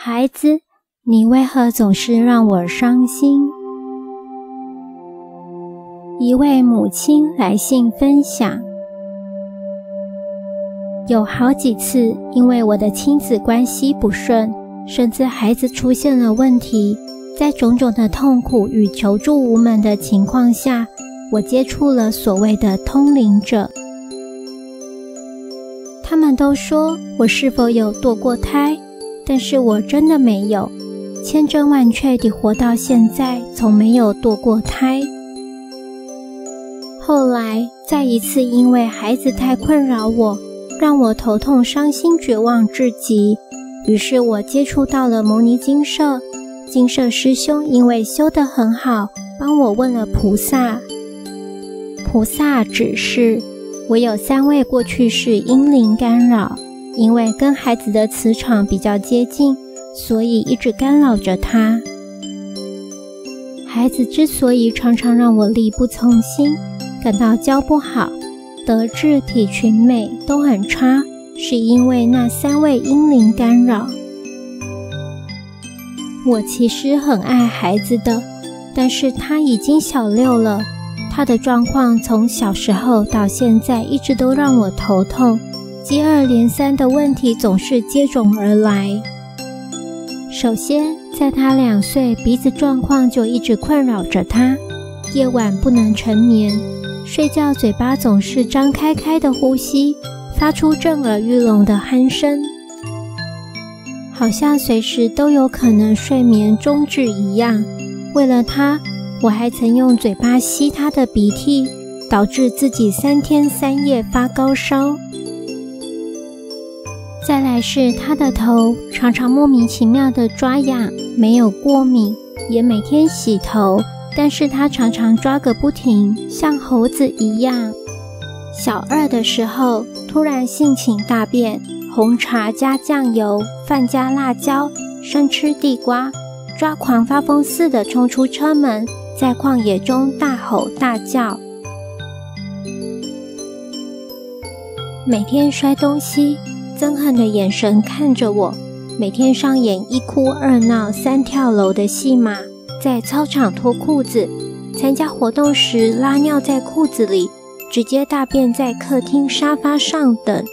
孩子，你为何总是让我伤心？”一位母亲来信分享，有好几次因为我的亲子关系不顺，甚至孩子出现了问题，在种种的痛苦与求助无门的情况下，我接触了所谓的通灵者。他们都说我是否有堕过胎，但是我真的没有，千真万确地活到现在，从没有堕过胎。后来，再一次因为孩子太困扰我，让我头痛、伤心、绝望至极。于是我接触到了牟尼精舍，精舍师兄因为修得很好，帮我问了菩萨。菩萨指示我有三位过去世阴灵干扰，因为跟孩子的磁场比较接近，所以一直干扰着他。孩子之所以常常让我力不从心，感到教不好，德智体群美都很差，是因为那三位婴灵干扰。我其实很爱孩子的，但是他已经小六了，他的状况从小时候到现在一直都让我头痛，接二连三的问题总是接踵而来。首先，在他两岁，鼻子状况就一直困扰着他，夜晚不能成眠。睡觉嘴巴总是张开开的呼吸，发出震耳欲聋的鼾声，好像随时都有可能睡眠终止一样。为了他，我还曾用嘴巴吸他的鼻涕，导致自己三天三夜发高烧。再来是他的头常常莫名其妙的抓痒，没有过敏，也每天洗头。但是他常常抓个不停，像猴子一样。小二的时候，突然性情大变，红茶加酱油，饭加辣椒，生吃地瓜，抓狂发疯似的冲出车门，在旷野中大吼大叫，每天摔东西，憎恨的眼神看着我，每天上演一哭二闹三跳楼的戏码。在操场脱裤子，参加活动时拉尿在裤子里，直接大便在客厅沙发上等。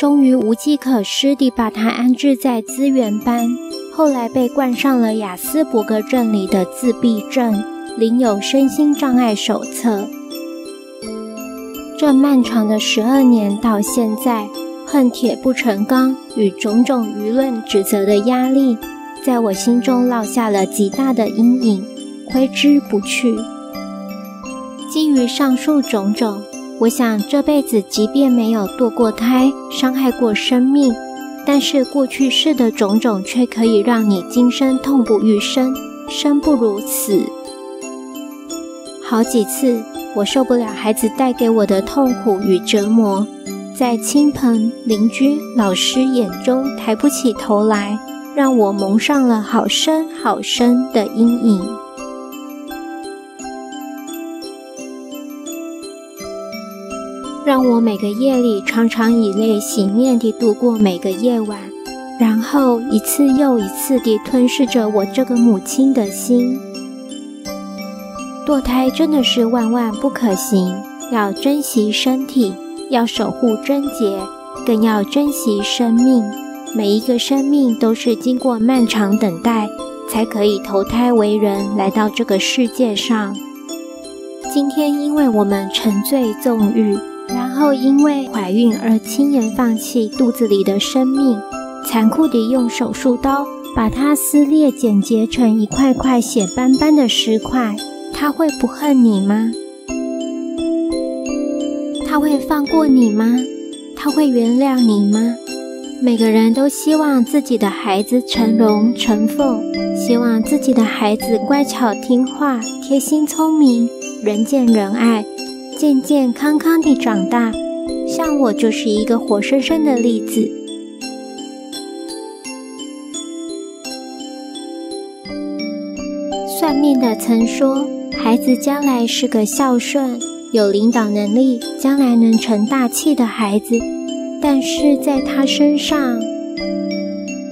终于无计可施地把他安置在资源班，后来被冠上了雅斯伯格症里的自闭症，领有身心障碍手册。这漫长的十二年到现在。恨铁不成钢与种种舆论指责的压力，在我心中烙下了极大的阴影，挥之不去。基于上述种种，我想这辈子即便没有堕过胎，伤害过生命，但是过去世的种种却可以让你今生痛不欲生，生不如死。好几次，我受不了孩子带给我的痛苦与折磨。在亲朋、邻居、老师眼中抬不起头来，让我蒙上了好深好深的阴影，让我每个夜里常常以泪洗面地度过每个夜晚，然后一次又一次地吞噬着我这个母亲的心。堕胎真的是万万不可行，要珍惜身体。要守护贞洁，更要珍惜生命。每一个生命都是经过漫长等待，才可以投胎为人，来到这个世界上。今天，因为我们沉醉纵欲，然后因为怀孕而轻言放弃肚子里的生命，残酷地用手术刀把它撕裂、剪结成一块块血斑斑的尸块，他会不恨你吗？他会放过你吗？他会原谅你吗？每个人都希望自己的孩子成龙成凤，希望自己的孩子乖巧听话、贴心聪明、人见人爱、健健康康地长大。像我就是一个活生生的例子。算命的曾说，孩子将来是个孝顺。有领导能力，将来能成大器的孩子，但是在他身上，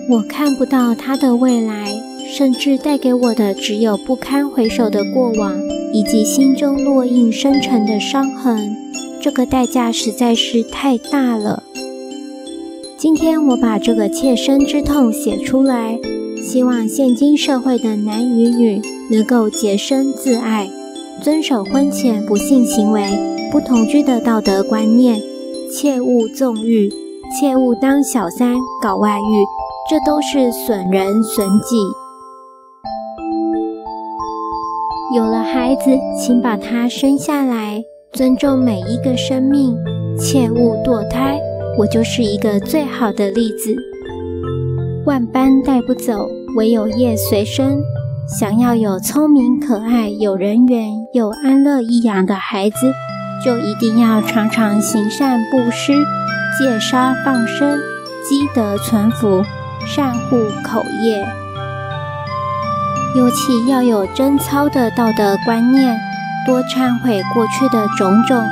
我看不到他的未来，甚至带给我的只有不堪回首的过往，以及心中烙印深沉的伤痕。这个代价实在是太大了。今天我把这个切身之痛写出来，希望现今社会的男与女能够洁身自爱，遵守婚前不性行为、不同居的道德观念，切勿纵欲，切勿当小三搞外遇，这都是损人损己。有了孩子，请把他生下来。尊重每一个生命，切勿堕胎。我就是一个最好的例子。万般带不走，唯有业随身。想要有聪明可爱、有人缘又安乐易养的孩子，就一定要常常行善布施、戒杀放生、积德存福、善护口业，尤其要有贞操的道德观念。多忏悔过去的种种，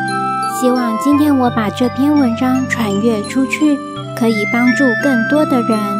希望今天我把这篇文章传阅出去，可以帮助更多的人。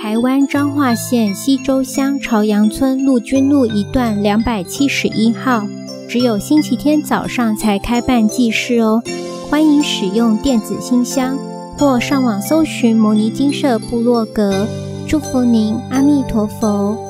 台湾彰化县西州乡朝阳村陆军路一段两百七十一号，只有星期天早上才开办祭事哦。欢迎使用电子信箱或上网搜寻摩尼金舍部落格。祝福您，阿弥陀佛。